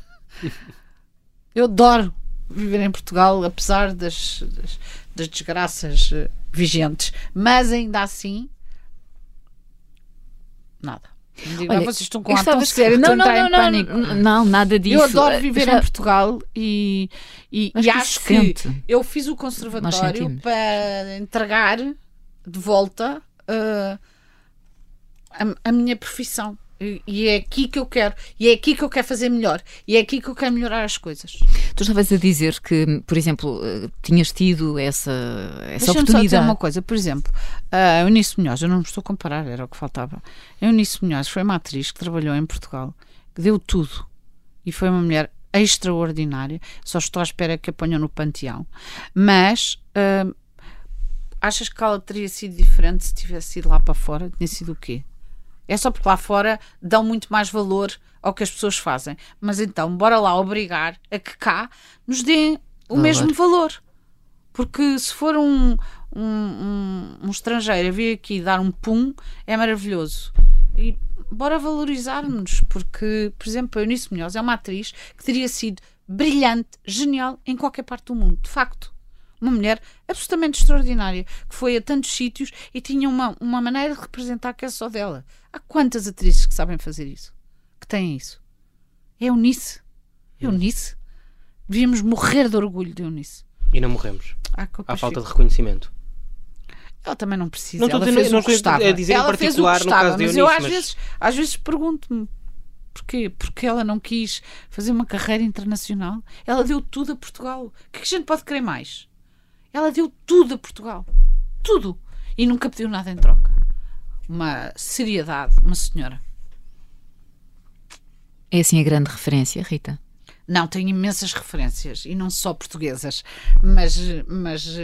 eu adoro viver em Portugal, apesar das, das, das desgraças uh, vigentes. Mas ainda assim, nada. Digo, Olha, vocês estão com a tão sério, não, não, não, não, não, nada disso. Eu adoro viver Já... em Portugal e, e, e acho que eu fiz o conservatório para entregar de volta uh, a, a minha profissão. E é aqui que eu quero, e é aqui que eu quero fazer melhor, e é aqui que eu quero melhorar as coisas. Tu estavas a dizer que, por exemplo, eh, tinhas tido essa, essa oportunidade. Só dizer uma coisa, por exemplo, a Eunice Munhoz, eu não me estou a comparar, era o que faltava. A Eunice Munhoz foi uma atriz que trabalhou em Portugal, que deu tudo, e foi uma mulher extraordinária. Só estou à espera que a ponham no panteão. Mas. Uh, achas que ela teria sido diferente se tivesse ido lá para fora? Tinha sido o quê? É só porque lá fora dão muito mais valor ao que as pessoas fazem. Mas então, bora lá obrigar a que cá nos deem o valor. mesmo valor. Porque se for um, um, um, um estrangeiro a vir aqui dar um pum, é maravilhoso. E bora valorizar-nos, porque, por exemplo, a Eunice Munhoz é uma atriz que teria sido brilhante, genial em qualquer parte do mundo, de facto uma mulher absolutamente extraordinária, que foi a tantos sítios e tinha uma, uma maneira de representar que é só dela. Há quantas atrizes que sabem fazer isso? Que têm isso? É Eunice. É Eunice. Devíamos morrer de orgulho de Eunice. E não morremos. Ah, Há falta de reconhecimento. Ela também não precisa. Não ela fez não, o que estava. A dizer ela em no caso de Eunice, mas eu às, mas... vezes, às vezes pergunto-me Porquê? Porque ela não quis fazer uma carreira internacional. Ela deu tudo a Portugal. O que, é que a gente pode querer mais? Ela deu tudo a Portugal. Tudo. E nunca pediu nada em troca. Uma seriedade, uma senhora. É assim a grande referência, Rita? Não, tenho imensas referências. E não só portuguesas. Mas, mas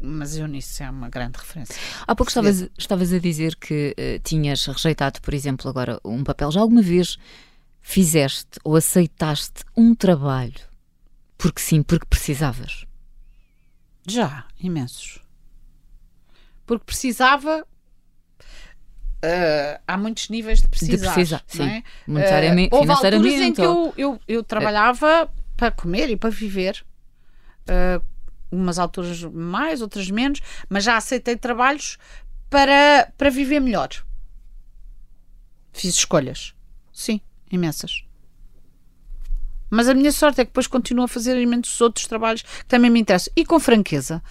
mas Eunice é uma grande referência. Há pouco estavas, estavas a dizer que uh, tinhas rejeitado, por exemplo, agora um papel. Já alguma vez fizeste ou aceitaste um trabalho Porque sim, porque precisavas. Já, imensos. Porque precisava. uh, há muitos níveis de precisar. De precisar, sim. é? Monetariamente, Uh, houve alturas em financeiramente. que eu, eu, eu trabalhava para comer e para viver. Uh, umas alturas mais, outras menos, mas já aceitei trabalhos para, para viver melhor. Fiz escolhas. Sim, imensas. Mas a minha sorte é que depois continuo a fazer imensos outros trabalhos que também me interessam. E com franqueza,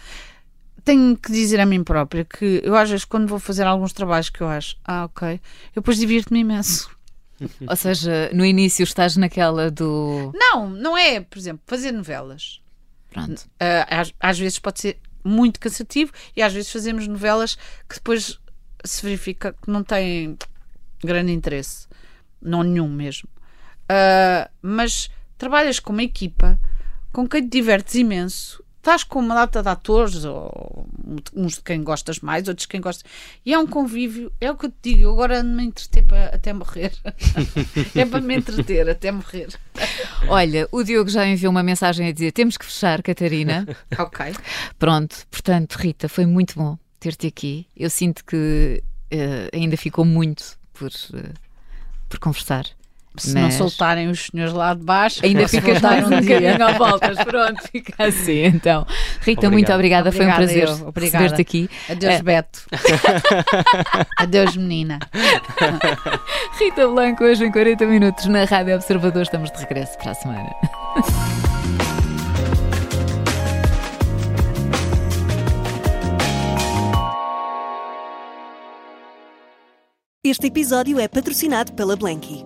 tenho que dizer a mim própria que eu às vezes quando vou fazer alguns trabalhos que eu acho, ah, ok, eu depois divirto-me imenso. Ou seja, no início estás naquela do. Não, não é, por exemplo, fazer novelas. Pronto. Ah, às, às vezes pode ser muito cansativo e às vezes fazemos novelas que depois se verifica que não têm grande interesse. Não nenhum mesmo. Ah, mas trabalhas com uma equipa com quem te divertes imenso. Estás com uma data de atores, ou uns de quem gostas mais, outros de quem gostas. E é um convívio, é o que eu te digo, eu agora ando-me a entreter para, até morrer. é para me entreter até morrer. Olha, o Diogo já enviou uma mensagem a dizer: temos que fechar, Catarina. Ok. Pronto, portanto, Rita, foi muito bom ter-te aqui. Eu sinto que eh, ainda ficou muito por, eh, por conversar. Se não Mas- soltarem os senhores lá de baixo, Ainda voltar mais um bocadinho à voltas. Pronto, fica assim então. Rita, Obrigado. muito obrigada, foi um Obrigada, prazer. Obrigada. receber-te aqui. Adeus, Eh, Beto. Adeus, menina. Rita Blanco, hoje em 40 minutos na Rádio Observador. Estamos de regresso para a semana. Este episódio é patrocinado pela Blanky.